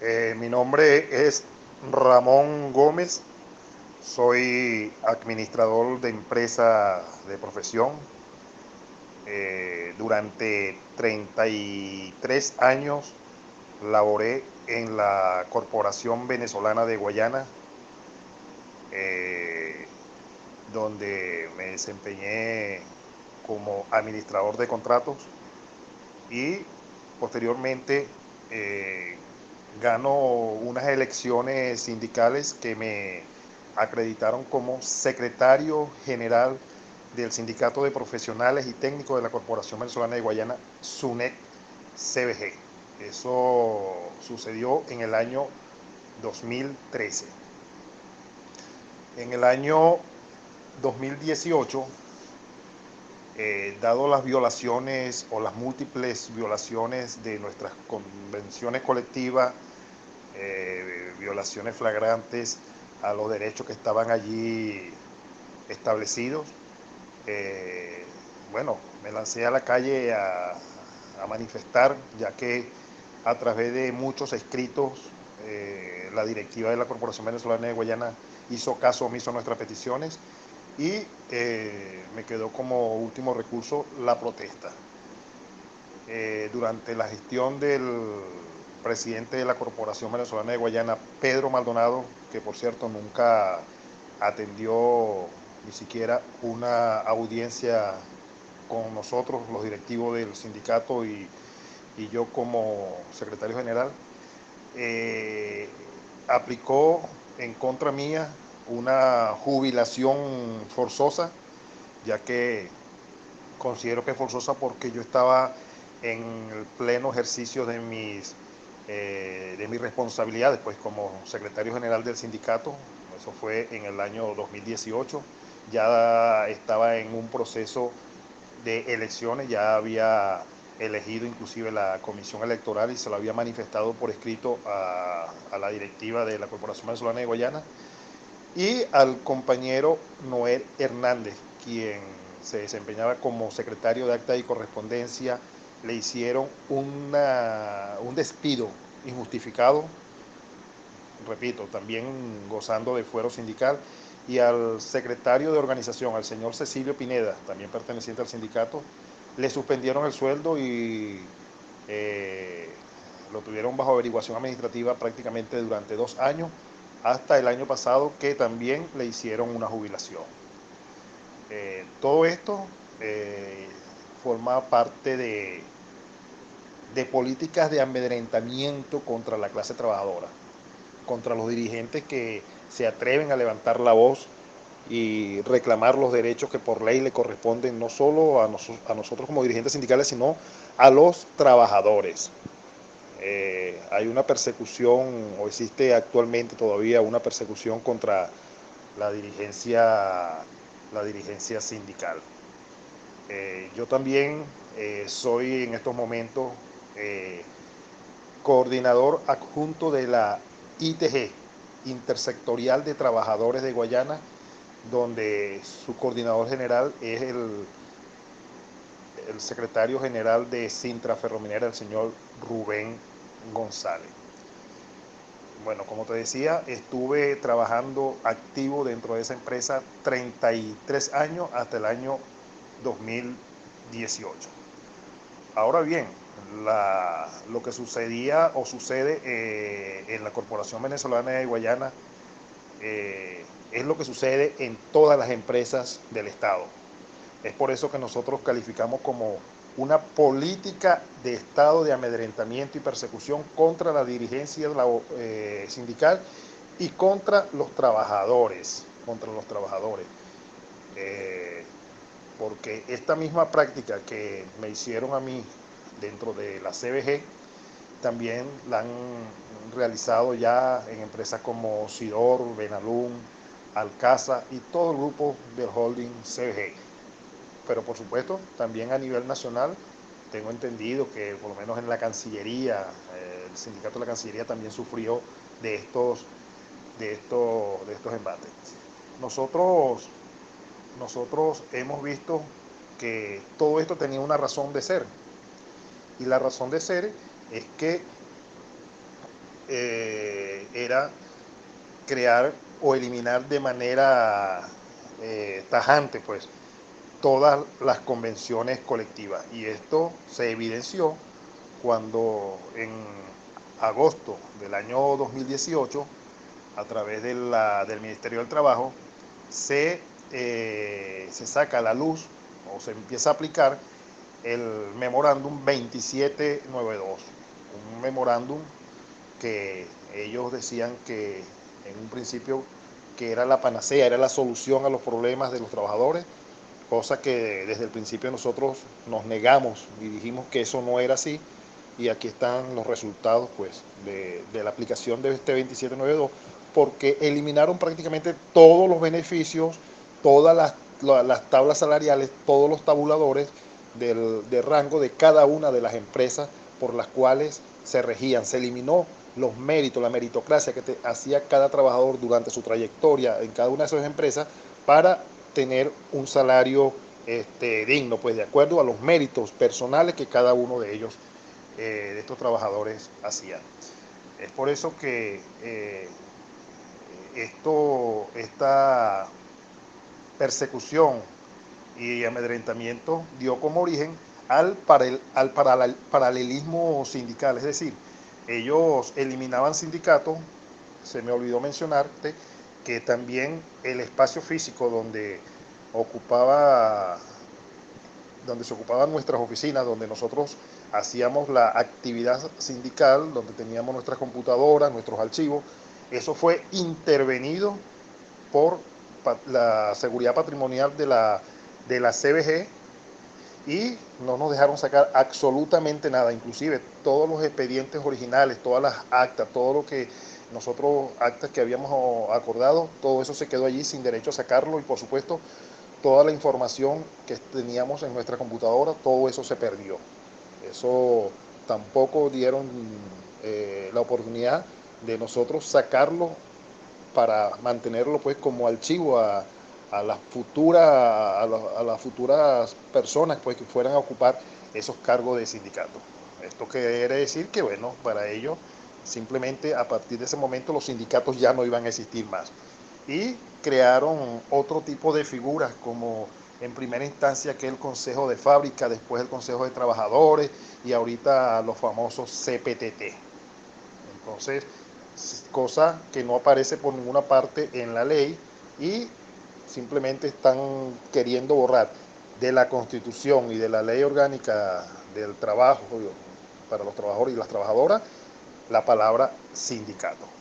Eh, mi nombre es Ramón Gómez, soy administrador de empresa de profesión. Eh, durante 33 años laboré en la Corporación Venezolana de Guayana, eh, donde me desempeñé como administrador de contratos y posteriormente gano unas elecciones sindicales que me acreditaron como secretario general del Sindicato de Profesionales y Técnicos de la Corporación Venezolana de Guayana, SUNEC CBG. Eso sucedió en el año 2013. En el año 2018 eh, dado las violaciones o las múltiples violaciones de nuestras convenciones colectivas, eh, violaciones flagrantes a los derechos que estaban allí establecidos, eh, bueno, me lancé a la calle a, a, manifestar, ya que a través de muchos escritos la directiva de la Corporación Venezolana de Guayana hizo caso omiso a nuestras peticiones y eh, me quedó como último recurso la protesta. Eh, durante la gestión del presidente de la Corporación Venezolana de Guayana, Pedro Maldonado, que por cierto nunca atendió ni siquiera una audiencia con nosotros, los directivos del sindicato y, yo como secretario general, eh, aplicó en contra mía una jubilación forzosa, ya que considero que es forzosa porque yo estaba en el pleno ejercicio de mis, eh, de mis responsabilidades, pues como secretario general del sindicato, eso fue en el año 2018, ya estaba en un proceso de elecciones, ya había elegido inclusive la comisión electoral y se lo había manifestado por escrito a, a la directiva de la Corporación Venezolana de Guayana y al compañero Noel Hernández, quien se desempeñaba como secretario de acta y correspondencia, le hicieron una, un despido injustificado, repito, también gozando de fuero sindical, y al secretario de organización, al señor Cecilio Pineda, también perteneciente al sindicato, le suspendieron el sueldo y eh, lo tuvieron bajo averiguación administrativa prácticamente durante dos años hasta el año pasado que también le hicieron una jubilación. Eh, todo esto eh, forma parte de, de políticas de amedrentamiento contra la clase trabajadora, contra los dirigentes que se atreven a levantar la voz y reclamar los derechos que por ley le corresponden no solo a, a nosotros como dirigentes sindicales, sino a los trabajadores. Eh, hay una persecución, o existe actualmente todavía una persecución contra la dirigencia, la dirigencia sindical. Eh, yo también eh, soy en estos momentos coordinador adjunto de la ITG, Intersectorial de Trabajadores de Guayana, donde su coordinador general es el, el secretario general de Sintra Ferrominera, el señor Rubén González. Bueno, como te decía, estuve trabajando activo dentro de esa empresa 33 años hasta el año 2018. Ahora bien, lo que sucedía o sucede eh, en la Corporación Venezolana de Guayana eh, es lo que sucede en todas las empresas del Estado. Es por eso que nosotros calificamos como una política de estado de amedrentamiento y persecución contra la dirigencia eh, sindical y contra los trabajadores, contra los trabajadores. Eh, porque esta misma práctica que me hicieron a mí dentro de la CBG, también la han realizado ya en empresas como Sidor, Benalún, Alcaza y todo el grupo del holding CBG pero por supuesto también a nivel nacional tengo entendido que por lo menos en la Cancillería, eh, el sindicato de la Cancillería también sufrió de estos, de estos, de estos embates. Nosotros, nosotros hemos visto que todo esto tenía una razón de ser. Y la razón de ser es que eh, era crear o eliminar de manera eh, tajante pues todas las convenciones colectivas. Y esto se evidenció cuando en agosto del año 2018 a través del Ministerio del Trabajo se, eh, se saca a la luz o se empieza a aplicar el memorándum 2792, un memorándum que ellos decían que en un principio que era la panacea, era la solución a los problemas de los trabajadores, cosa que desde el principio nosotros nos negamos y dijimos que eso no era así y aquí están los resultados pues de, la aplicación de este 2792 porque eliminaron prácticamente todos los beneficios, todas las, tablas salariales, todos los tabuladores del, de rango de cada una de las empresas por las cuales se regían. Se eliminó los méritos, la meritocracia que hacía cada trabajador durante su trayectoria en cada una de esas empresas para tener un salario este, digno, pues de acuerdo a los méritos personales que cada uno de ellos, eh, de estos trabajadores, hacían. Es por eso que eh, esto, esta persecución y amedrentamiento dio como origen al, al paralelismo sindical, es decir, ellos eliminaban sindicatos, se me olvidó mencionarte que también el espacio físico donde ocupaba donde se ocupaban nuestras oficinas, donde nosotros hacíamos la actividad sindical, donde teníamos nuestras computadoras, nuestros archivos, eso fue intervenido por la seguridad patrimonial de la, de la CBG y no nos dejaron sacar absolutamente nada, inclusive todos los expedientes originales, todas las actas, todo lo que nosotros, actas que habíamos acordado, todo eso se quedó allí sin derecho a sacarlo y por supuesto toda la información que teníamos en nuestra computadora, todo eso se perdió. Eso tampoco dieron eh, la oportunidad de nosotros sacarlo para mantenerlo pues como archivo a, a las futuras a, las futuras personas pues que fueran a ocupar esos cargos de sindicato. Esto quiere decir que bueno, para ellos simplemente a partir de ese momento los sindicatos ya no iban a existir más. Y crearon otro tipo de figuras como en primera instancia que el Consejo de Fábrica, después el Consejo de Trabajadores y ahorita los famosos CPTT. Entonces, cosa que no aparece por ninguna parte en la ley y simplemente están queriendo borrar de la Constitución y de la ley orgánica del trabajo para los trabajadores y las trabajadoras la palabra sindicato.